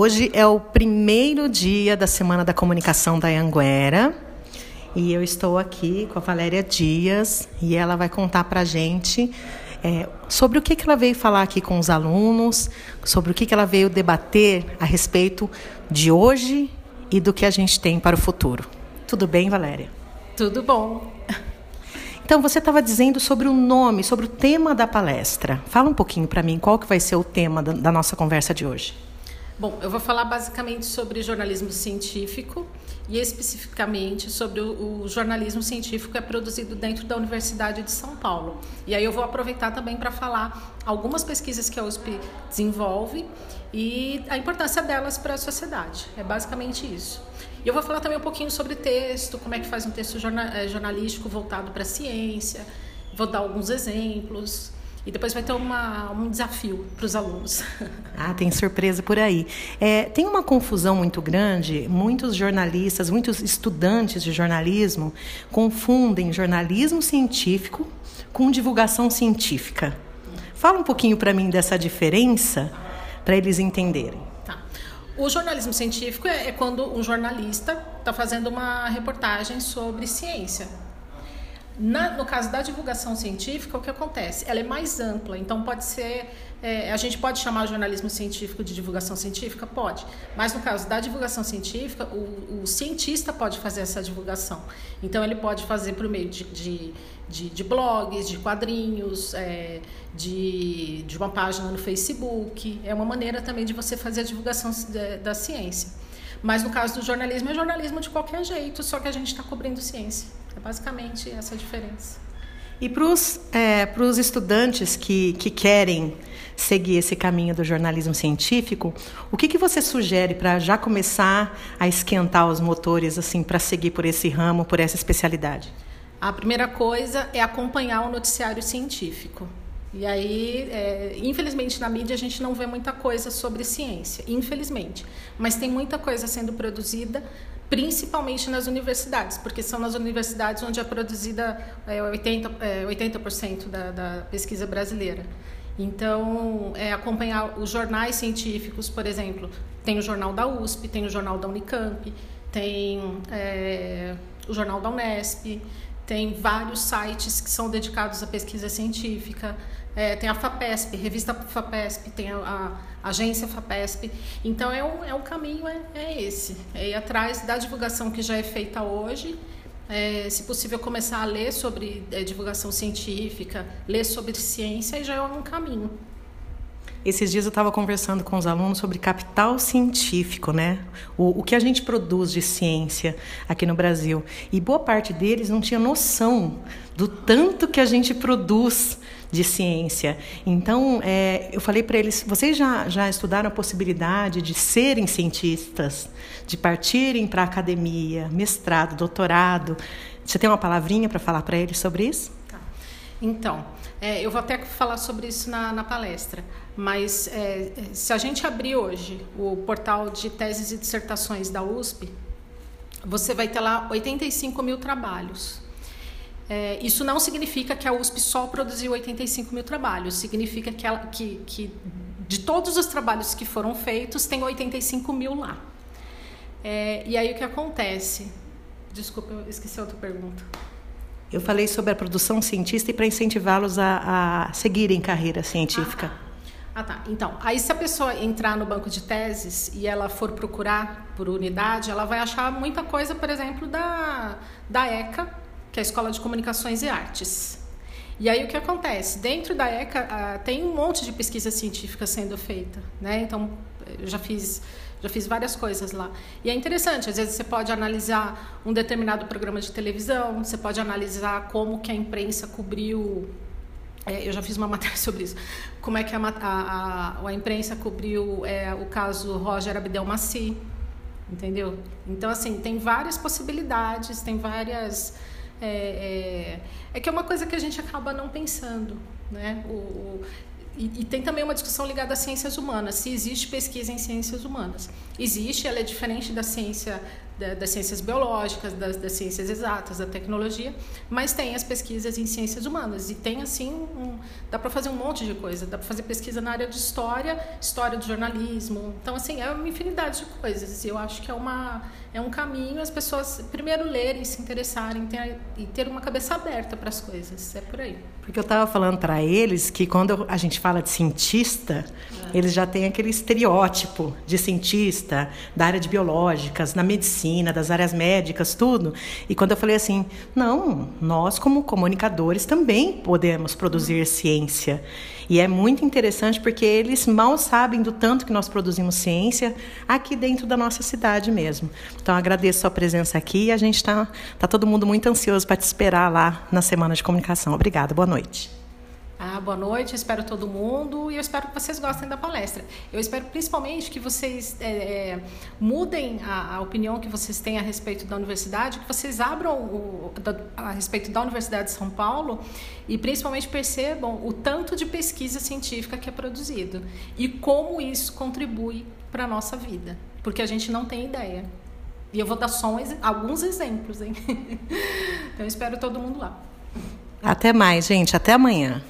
Hoje é o primeiro dia da Semana da Comunicação da Anguera e eu estou aqui com a Valéria Dias e ela vai contar para a gente é, sobre o que, que ela veio falar aqui com os alunos, sobre o que, que ela veio debater a respeito de hoje e do que a gente tem para o futuro. Tudo bem, Valéria? Tudo bom. Então, você estava dizendo sobre o nome, sobre o tema da palestra. Fala um pouquinho para mim, qual que vai ser o tema da, da nossa conversa de hoje? Bom, eu vou falar basicamente sobre jornalismo científico e especificamente sobre o, o, jornalismo científico que é produzido dentro da Universidade de São Paulo. E aí eu vou aproveitar também para falar algumas pesquisas que a USP desenvolve e a importância delas para a sociedade. É basicamente isso. E eu vou falar também um pouquinho sobre texto, como é que faz um texto eh, jornalístico voltado para a ciência, vou dar alguns exemplos. E depois vai ter uma, um desafio para os alunos. Ah, tem surpresa por aí. É, tem uma confusão muito grande. Muitos jornalistas, muitos estudantes de jornalismo confundem jornalismo científico com divulgação científica. Fala um pouquinho para mim dessa diferença, para eles entenderem. Tá. O jornalismo científico é, é quando um jornalista está fazendo uma reportagem sobre ciência na, no caso da divulgação científica, o que acontece? Ela é mais ampla, então pode ser. É, a gente pode chamar o jornalismo científico de divulgação científica? Pode. Mas no caso da divulgação científica, o, o cientista pode fazer essa divulgação. Então ele pode fazer por meio de, de, de, de blogs, de quadrinhos, é, de, de uma página no Facebook. É uma maneira também de você fazer a divulgação da, da ciência. Mas no caso do jornalismo, é jornalismo de qualquer jeito, só que a gente está cobrindo ciência. É basicamente essa a diferença. E para os é, estudantes que, que querem seguir esse caminho do jornalismo científico, o que, que você sugere para já começar a esquentar os motores assim para seguir por esse ramo, por essa especialidade? A primeira coisa é acompanhar o noticiário científico. E aí, é, infelizmente, na mídia a gente não vê muita coisa sobre ciência, infelizmente. Mas tem muita coisa sendo produzida principalmente nas universidades, porque são nas universidades onde é produzida é, 80%, é, 80 da, da pesquisa brasileira. Então, é, acompanhar os jornais científicos, por exemplo, tem o jornal da USP, tem o jornal da Unicamp, tem é, o jornal da Unesp, tem vários sites que são dedicados à pesquisa científica, é, tem a FAPESP, revista FAPESP, tem a, a agência FAPESP. Então, é um, é um caminho, é, é esse, é ir atrás da divulgação que já é feita hoje, é, se possível começar a ler sobre é, divulgação científica, ler sobre ciência, e já é um caminho. Esses dias eu estava conversando com os alunos sobre capital científico, né? O, o que a gente produz de ciência aqui no Brasil. E boa parte deles não tinha noção do tanto que a gente produz de ciência. Então, é, eu falei para eles: vocês já, já estudaram a possibilidade de serem cientistas, de partirem para academia, mestrado, doutorado? Você tem uma palavrinha para falar para eles sobre isso? Então, é, eu vou até falar sobre isso na, na palestra, mas é, se a gente abrir hoje o portal de teses e dissertações da USP, você vai ter lá 85 mil trabalhos. É, isso não significa que a USP só produziu 85 mil trabalhos, significa que, ela, que, que de todos os trabalhos que foram feitos, tem 85 mil lá. É, e aí o que acontece? Desculpa, eu esqueci outra pergunta. Eu falei sobre a produção cientista e para incentivá-los a, a seguirem carreira científica. Ah, tá. Então, aí se a pessoa entrar no banco de teses e ela for procurar por unidade, ela vai achar muita coisa, por exemplo, da, da ECA, que é a Escola de Comunicações e Artes. E aí o que acontece? Dentro da ECA uh, tem um monte de pesquisa científica sendo feita, né? Então, eu já fiz já fiz várias coisas lá. E é interessante, às vezes você pode analisar um determinado programa de televisão, você pode analisar como que a imprensa cobriu é, eu já fiz uma matéria sobre isso. Como é que a, a, a, a imprensa cobriu é, o caso Roger Abdelmaci, entendeu? Então, assim, tem várias possibilidades, tem várias... É, é, é, que é uma coisa que a gente acaba não pensando, né? O, o, e, e, tem também uma discussão ligada às ciências humanas, se existe pesquisa em ciências humanas. Existe, ela é diferente da ciência das ciências biológicas, das, das, ciências exatas, da tecnologia, mas tem as pesquisas em ciências humanas e tem assim, um, dá para fazer um monte de coisa, dá para fazer pesquisa na área de história, história do jornalismo, então assim é uma infinidade de coisas. Eu acho que é uma é um caminho as pessoas primeiro lerem, se interessarem ter, e ter uma cabeça aberta para as coisas, é por aí. Porque eu estava falando para eles que quando a gente fala de cientista, é. eles já têm aquele estereótipo de cientista da área de biológicas, na medicina, das áreas médicas, tudo. E quando eu falei assim, não, nós como comunicadores também podemos produzir ciência. E é muito interessante porque eles mal sabem do tanto que nós produzimos ciência aqui dentro da nossa cidade mesmo. Então agradeço a sua presença aqui e a gente está tá todo mundo muito ansioso para te esperar lá na semana de comunicação. Obrigada, boa noite. Ah, boa noite, espero todo mundo e eu espero que vocês gostem da palestra. Eu espero principalmente que vocês é, é, mudem a, a, opinião que vocês têm a respeito da universidade, que vocês abram o, a respeito da Universidade de São Paulo e principalmente percebam o tanto de pesquisa científica que é produzido e como isso contribui para a nossa vida, porque a gente não tem ideia. E eu vou dar só um, alguns exemplos, hein? então eu espero todo mundo lá. Até mais, gente. Até amanhã.